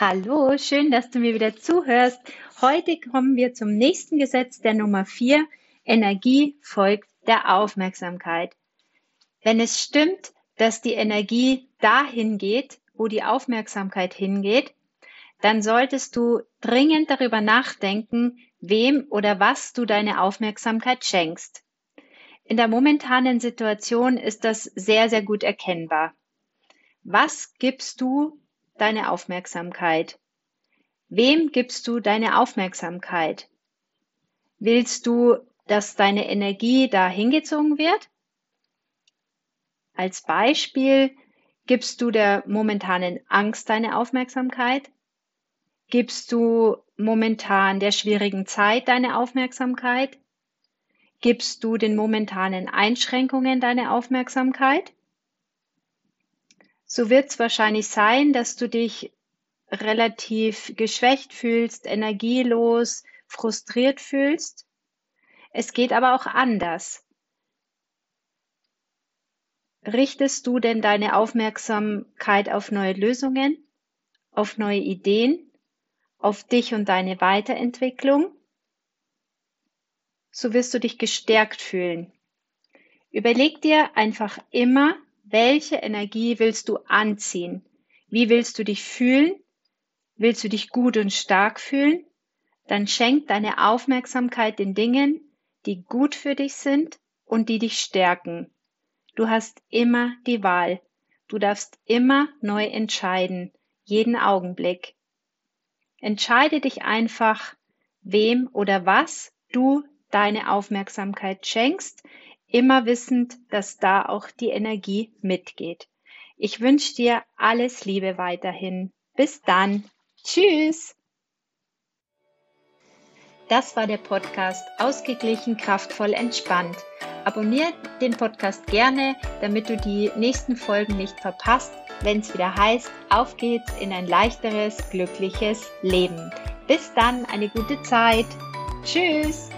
Hallo, schön, dass du mir wieder zuhörst. Heute kommen wir zum nächsten Gesetz der Nummer 4. Energie folgt der Aufmerksamkeit. Wenn es stimmt, dass die Energie dahin geht, wo die Aufmerksamkeit hingeht, dann solltest du dringend darüber nachdenken, wem oder was du deine Aufmerksamkeit schenkst. In der momentanen Situation ist das sehr, sehr gut erkennbar. Was gibst du deine Aufmerksamkeit? Wem gibst du deine Aufmerksamkeit? Willst du, dass deine Energie da hingezogen wird? Als Beispiel gibst du der momentanen Angst deine Aufmerksamkeit? Gibst du momentan der schwierigen Zeit deine Aufmerksamkeit? Gibst du den momentanen Einschränkungen deine Aufmerksamkeit? So wird es wahrscheinlich sein, dass du dich relativ geschwächt fühlst, energielos, frustriert fühlst. Es geht aber auch anders. Richtest du denn deine Aufmerksamkeit auf neue Lösungen, auf neue Ideen, auf dich und deine Weiterentwicklung? So wirst du dich gestärkt fühlen. Überleg dir einfach immer, welche Energie willst du anziehen? Wie willst du dich fühlen? Willst du dich gut und stark fühlen? Dann schenk deine Aufmerksamkeit den Dingen, die gut für dich sind und die dich stärken. Du hast immer die Wahl. Du darfst immer neu entscheiden, jeden Augenblick. Entscheide dich einfach, wem oder was du deine Aufmerksamkeit schenkst, immer wissend, dass da auch die Energie mitgeht. Ich wünsche dir alles Liebe weiterhin. Bis dann. Tschüss. Das war der Podcast Ausgeglichen, kraftvoll, entspannt. Abonniere den Podcast gerne, damit du die nächsten Folgen nicht verpasst, wenn es wieder heißt, auf geht's in ein leichteres, glückliches Leben. Bis dann, eine gute Zeit. Tschüss.